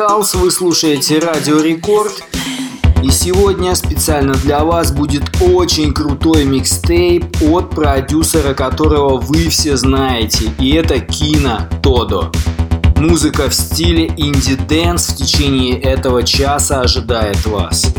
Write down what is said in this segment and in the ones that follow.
skullz, вы слушаете Радио Рекорд. И сегодня специально для вас будет очень крутой микстейп от продюсера, которого вы все знаете. И это Kino Todo. Музыка в стиле indie dance в течение этого часа ожидает вас.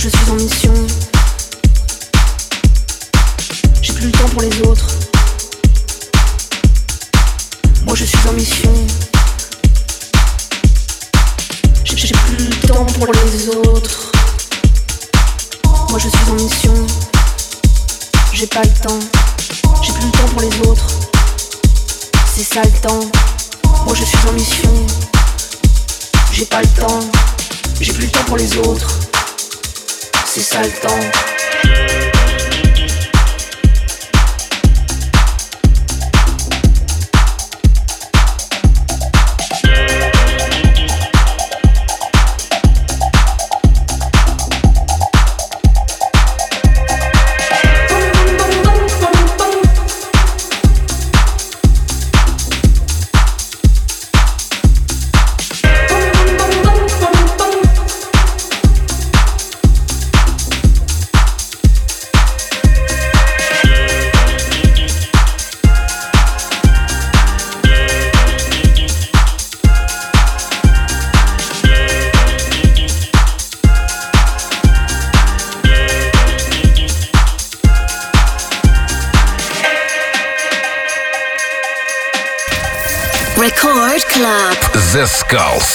Je suis en mission. J'ai plus le temps pour les autres. Moi je suis en mission. J'ai plus le temps pour les autres. Moi je suis en mission. J'ai pas le temps. J'ai plus le temps pour les autres. C'est ça le temps. Moi je suis en mission. J'ai pas le temps. J'ai plus le temps pour les autres. C'est ça le temps. Golf.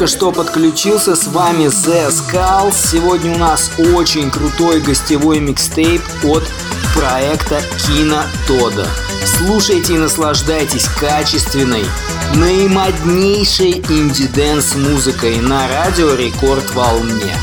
Только что подключился, с вами Zeskullz. Сегодня у нас очень крутой гостевой микстейп от проекта Kino Todo. Слушайте и наслаждайтесь качественной, наимоднейшей indie dance музыкой на радио Рекорд Волне.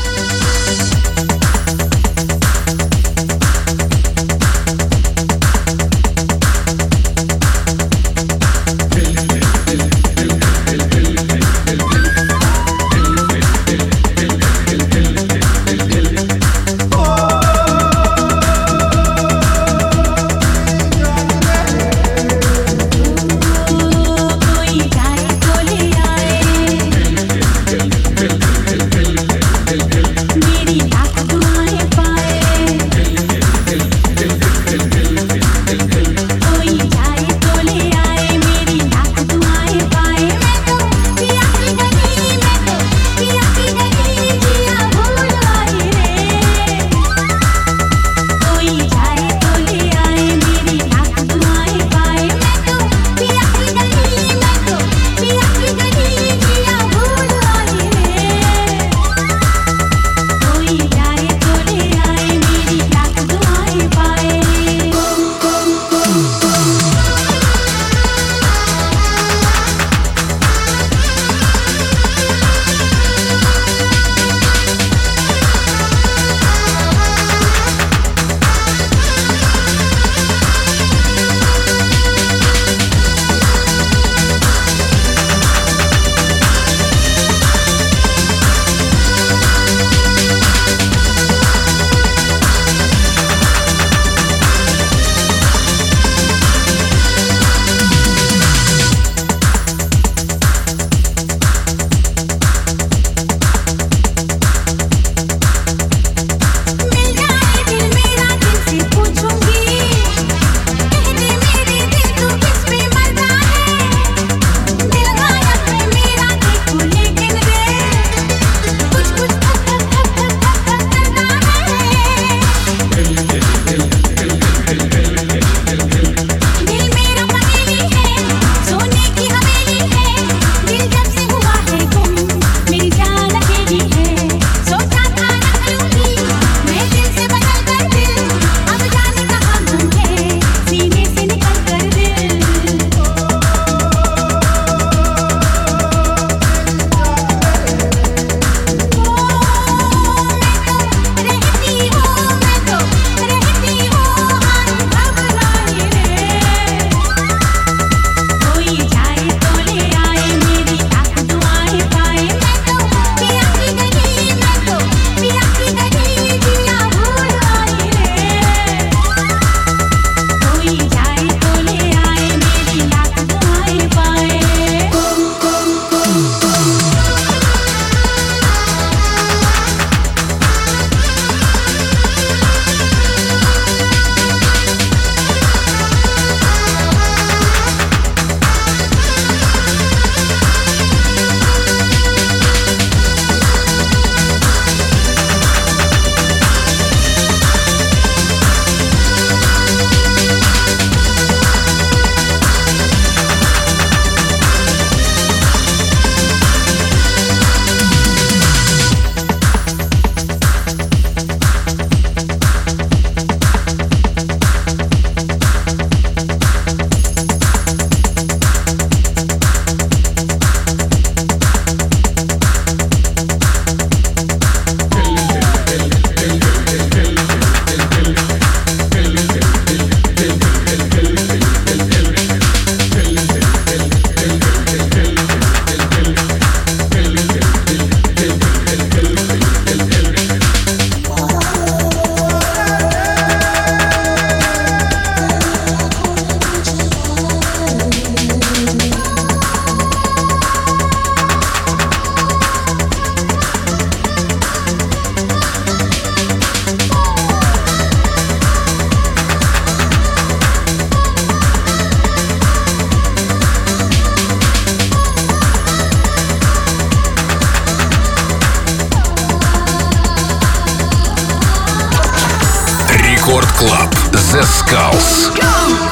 The Skulls.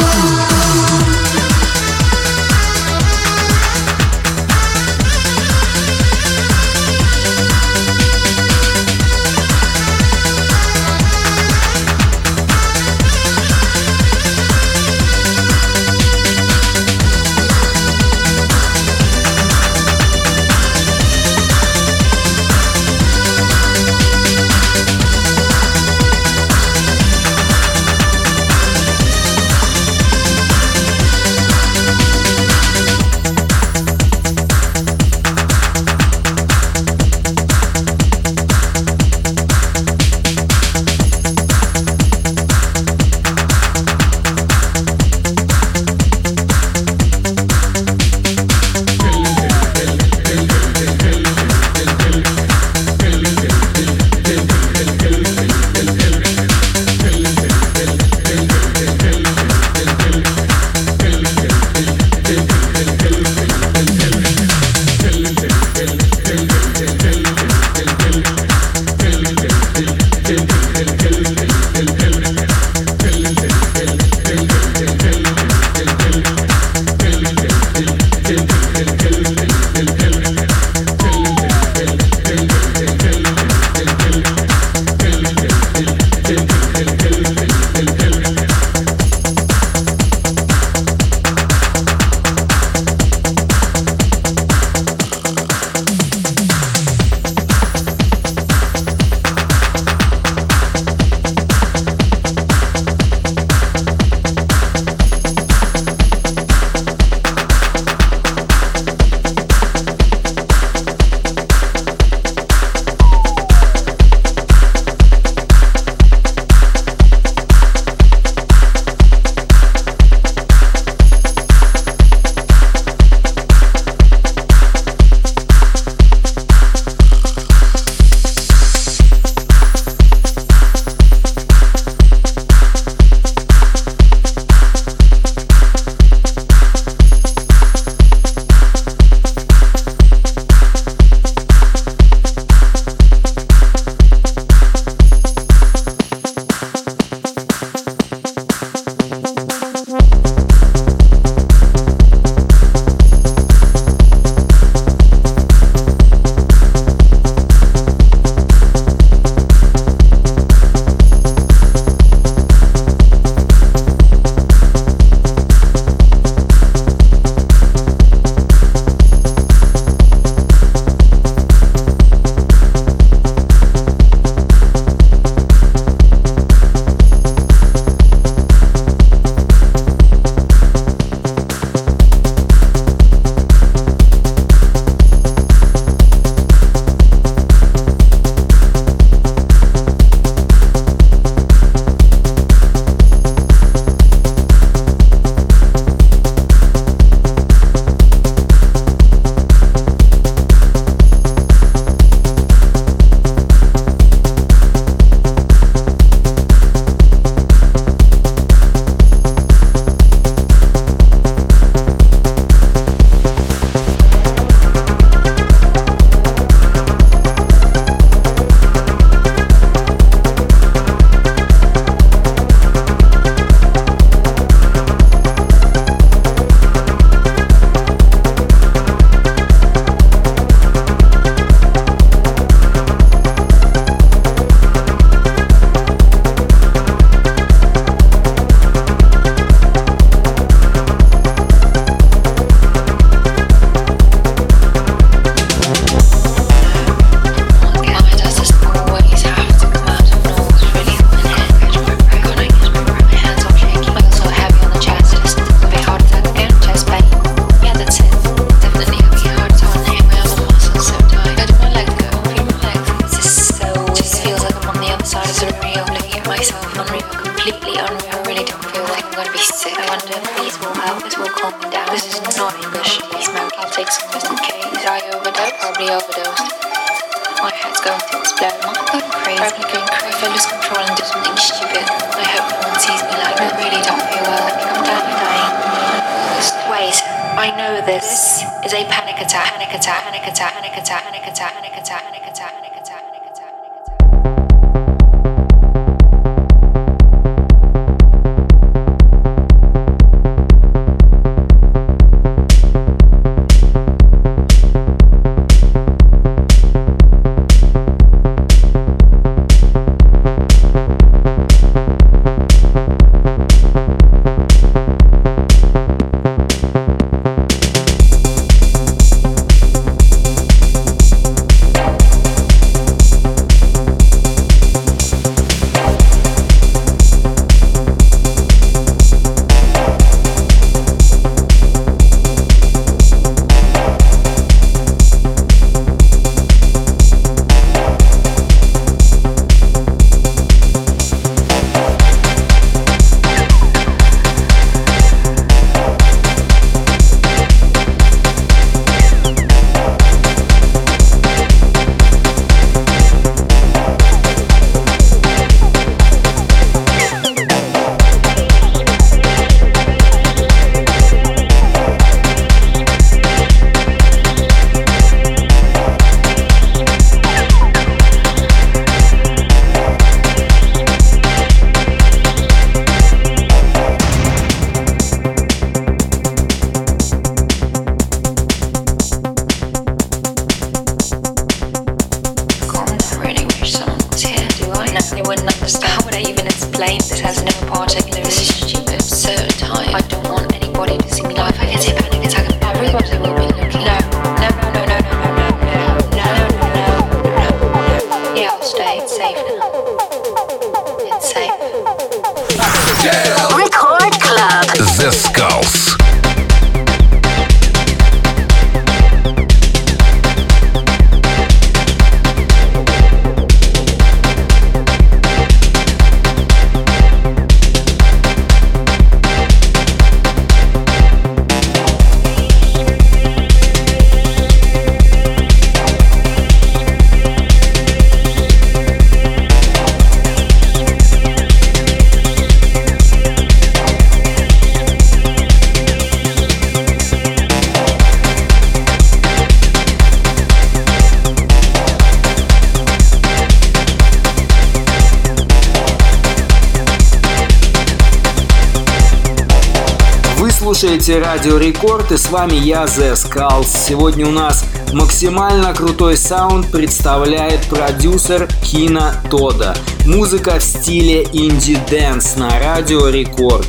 Слушаете Радио Рекорд и с вами я, Zeskullz. Сегодня у нас максимально крутой саунд представляет продюсер Kino Todo. Музыка в стиле indie dance на Радио Рекорд.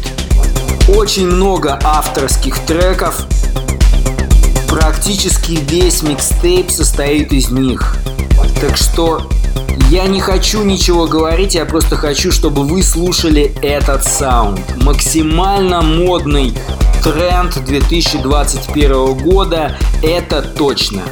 Очень много авторских треков. Практически весь микстейп состоит из них. Так что я не хочу ничего говорить, я просто хочу, чтобы вы слушали этот саунд. Максимально модный тренд 2021 года, это точно.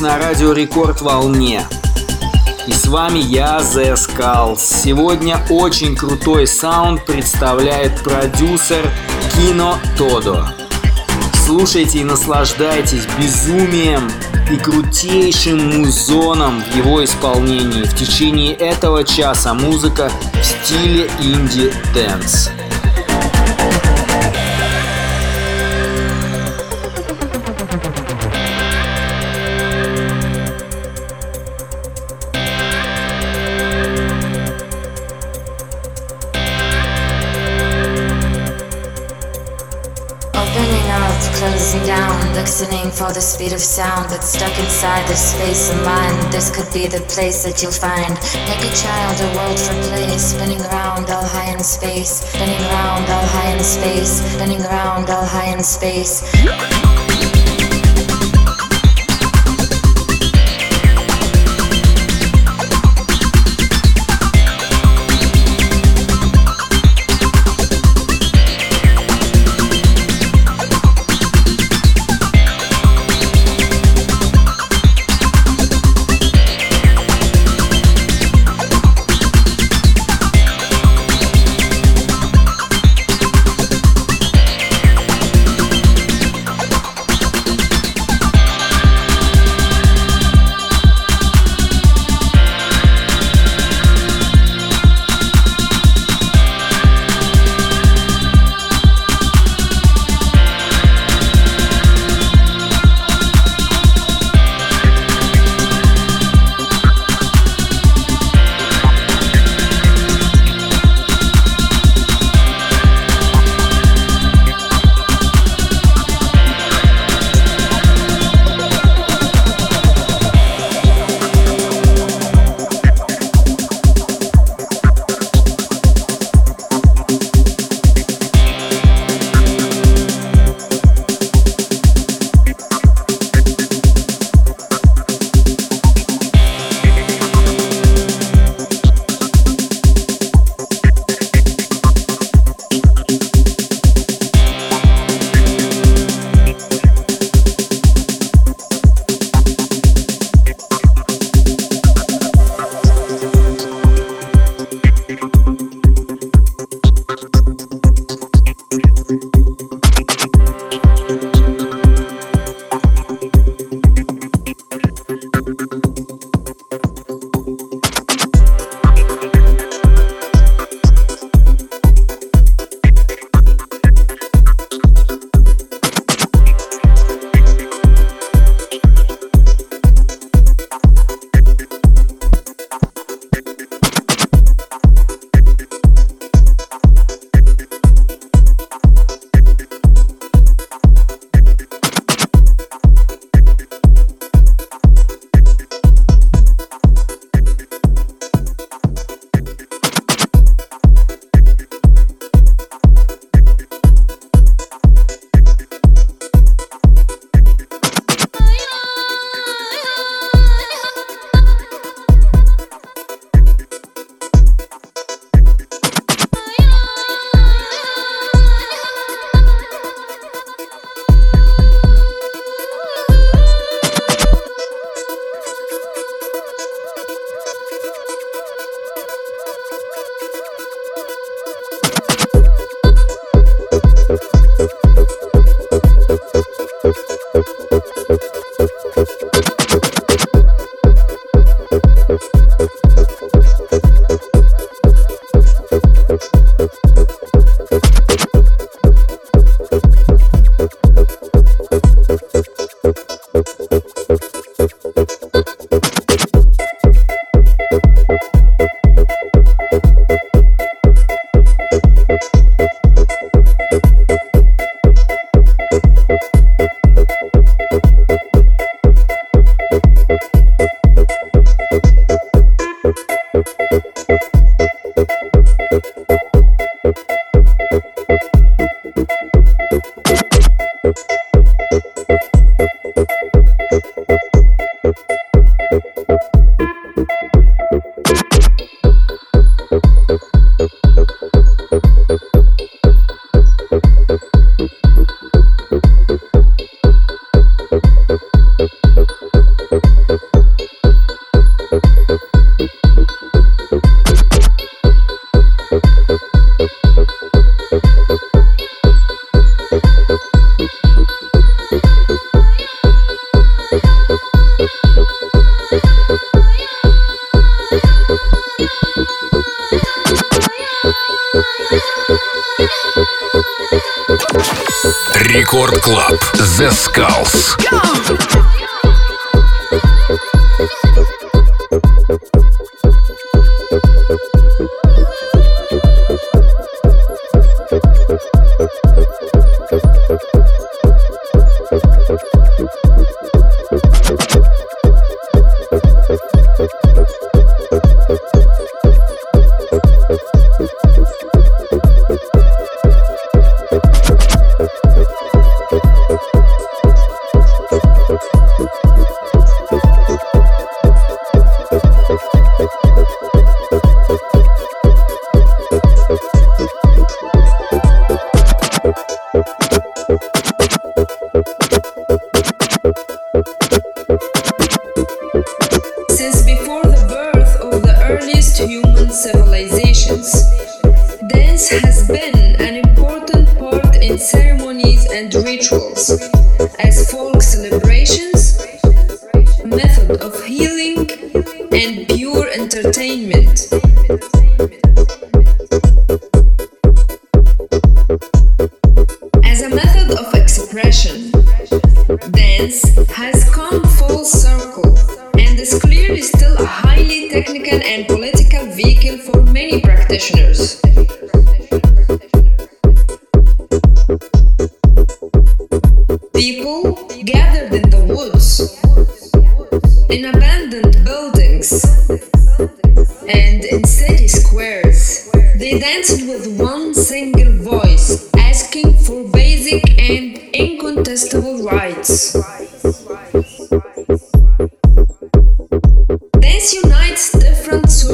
На радио Рекорд волне. И с вами я, Zeskullz. Сегодня очень крутой саунд представляет продюсер Kino Todo. Слушайте и наслаждайтесь безумием и крутейшим музоном в его исполнении. В течение этого часа музыка в стиле indie dance. Listening for the speed of sound that's stuck inside this space of mind. This could be the place that you'll find. Make a child a world for play, spinning around all high in space, spinning around all high in space, spinning around all high in space.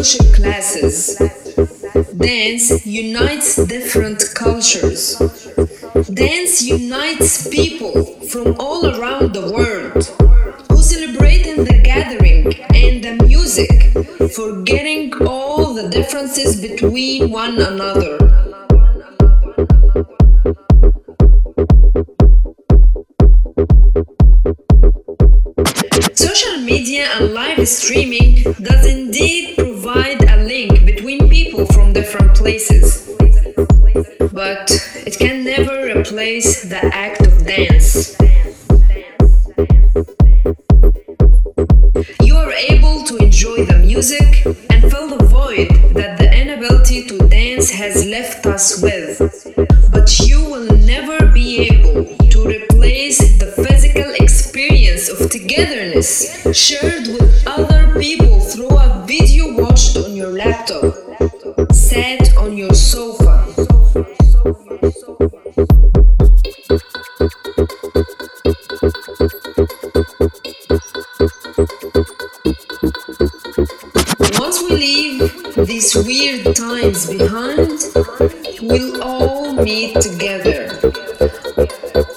Classes dance unites different cultures. Dance unites people from all around the world who celebrate in the gathering and the music, forgetting all the differences between one another. Social media and live streaming does indeed provide a link between people from different places. But it can never replace the act of dance. You are able to enjoy the music and fill the void that the inability to dance has left us with. Shared with other people through a video watched on your laptop, sat on your sofa. Once we leave these weird times behind, we'll all meet together.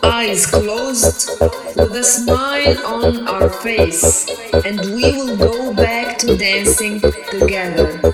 Eyes closed, with a smile on our face, and we will go back to dancing together.